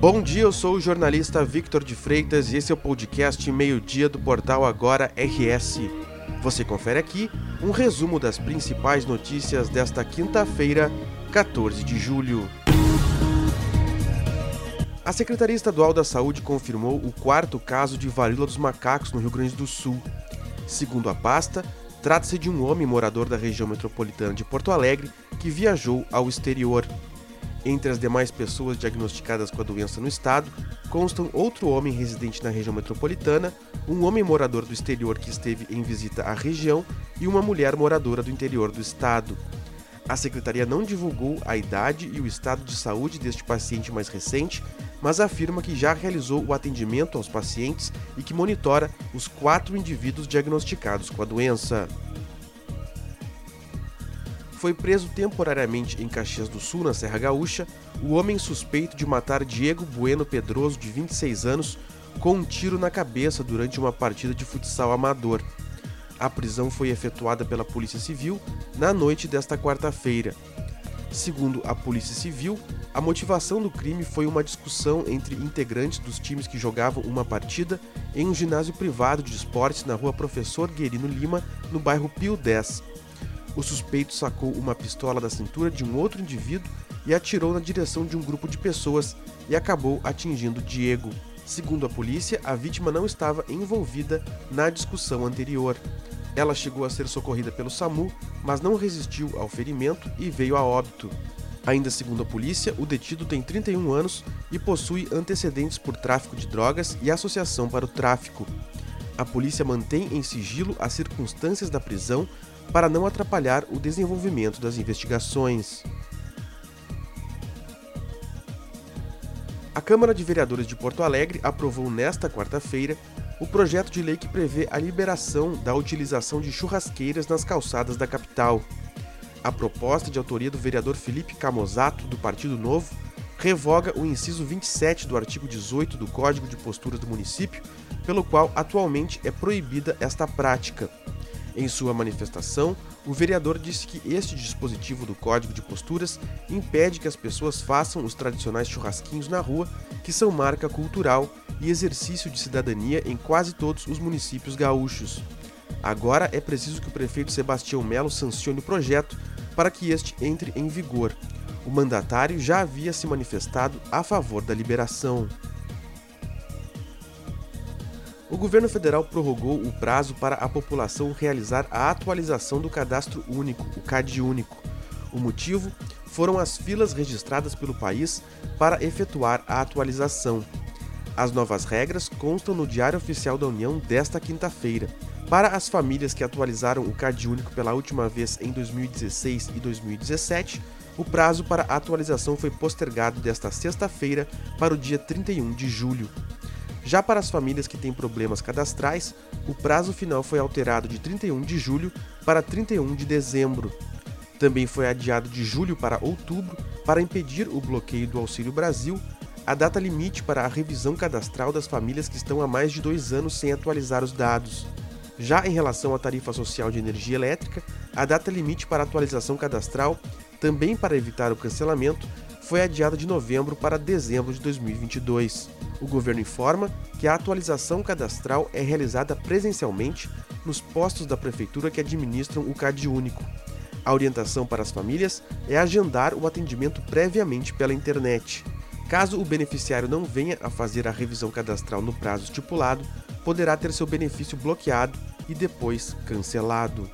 Bom dia, eu sou o jornalista Victor de Freitas e esse é o podcast Meio-Dia do portal Agora RS. Você confere aqui um resumo das principais notícias desta quinta-feira, 14 de julho. A Secretaria Estadual da Saúde confirmou o quarto caso de varíola dos macacos no Rio Grande do Sul. Segundo a pasta, trata-se de um homem morador da região metropolitana de Porto Alegre que viajou ao exterior. Entre as demais pessoas diagnosticadas com a doença no estado, constam outro homem residente na região metropolitana, um homem morador do exterior que esteve em visita à região e uma mulher moradora do interior do estado. A secretaria não divulgou a idade e o estado de saúde deste paciente mais recente, mas afirma que já realizou o atendimento aos pacientes e que monitora os quatro indivíduos diagnosticados com a doença foi preso temporariamente em Caxias do Sul, na Serra Gaúcha, o homem suspeito de matar Diego Bueno Pedroso, de 26 anos, com um tiro na cabeça durante uma partida de futsal amador. A prisão foi efetuada pela Polícia Civil na noite desta quarta-feira. Segundo a Polícia Civil, a motivação do crime foi uma discussão entre integrantes dos times que jogavam uma partida em um ginásio privado de esportes na rua Professor Guerino Lima, no bairro Pio 10. O suspeito sacou uma pistola da cintura de um outro indivíduo e atirou na direção de um grupo de pessoas e acabou atingindo Diego. Segundo a polícia, a vítima não estava envolvida na discussão anterior. Ela chegou a ser socorrida pelo SAMU, mas não resistiu ao ferimento e veio a óbito. Ainda segundo a polícia, o detido tem 31 anos e possui antecedentes por tráfico de drogas e associação para o tráfico. A polícia mantém em sigilo as circunstâncias da prisão para não atrapalhar o desenvolvimento das investigações. A Câmara de Vereadores de Porto Alegre aprovou nesta quarta-feira o projeto de lei que prevê a liberação da utilização de churrasqueiras nas calçadas da capital. A proposta de autoria do vereador Felipe Camozato, do Partido Novo, revoga o inciso 27 do artigo 18 do Código de Posturas do município, pelo qual atualmente é proibida esta prática. Em sua manifestação, o vereador disse que este dispositivo do Código de Posturas impede que as pessoas façam os tradicionais churrasquinhos na rua, que são marca cultural e exercício de cidadania em quase todos os municípios gaúchos. Agora é preciso que o prefeito Sebastião Melo sancione o projeto para que este entre em vigor. O mandatário já havia se manifestado a favor da liberação o governo federal prorrogou o prazo para a população realizar a atualização do cadastro único, o CAD único. O motivo foram as filas registradas pelo país para efetuar a atualização. As novas regras constam no Diário Oficial da União desta quinta-feira. Para as famílias que atualizaram o CAD único pela última vez em 2016 e 2017, o prazo para a atualização foi postergado desta sexta-feira para o dia 31 de julho. Já para as famílias que têm problemas cadastrais, o prazo final foi alterado de 31 de julho para 31 de dezembro. Também foi adiado de julho para outubro para impedir o bloqueio do Auxílio Brasil, a data limite para a revisão cadastral das famílias que estão há mais de dois anos sem atualizar os dados. Já em relação à tarifa social de energia elétrica, a data limite para atualização cadastral, também para evitar o cancelamento, foi adiada de novembro para dezembro de 2022. O governo informa que a atualização cadastral é realizada presencialmente nos postos da prefeitura que administram o CAD único. A orientação para as famílias é agendar o atendimento previamente pela internet. Caso o beneficiário não venha a fazer a revisão cadastral no prazo estipulado, poderá ter seu benefício bloqueado e depois cancelado.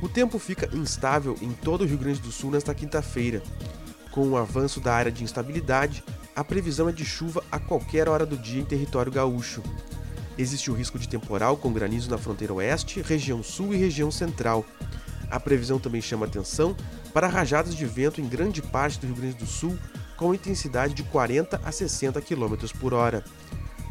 O tempo fica instável em todo o Rio Grande do Sul nesta quinta-feira. Com o avanço da área de instabilidade, a previsão é de chuva a qualquer hora do dia em território gaúcho. Existe o risco de temporal com granizo na fronteira oeste, região sul e região central. A previsão também chama atenção para rajadas de vento em grande parte do Rio Grande do Sul, com intensidade de 40 a 60 km por hora.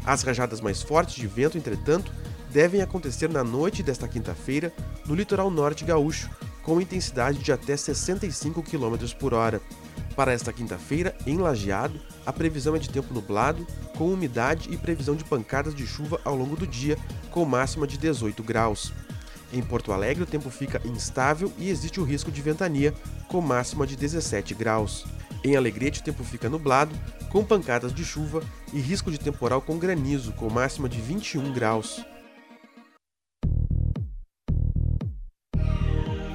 As rajadas mais fortes de vento, entretanto, devem acontecer na noite desta quinta-feira no litoral norte gaúcho, com intensidade de até 65 km por hora. Para esta quinta-feira, em Lajeado, a previsão é de tempo nublado, com umidade e previsão de pancadas de chuva ao longo do dia, com máxima de 18 graus. Em Porto Alegre, o tempo fica instável e existe o risco de ventania, com máxima de 17 graus. Em Alegrete, o tempo fica nublado, com pancadas de chuva e risco de temporal com granizo, com máxima de 21 graus.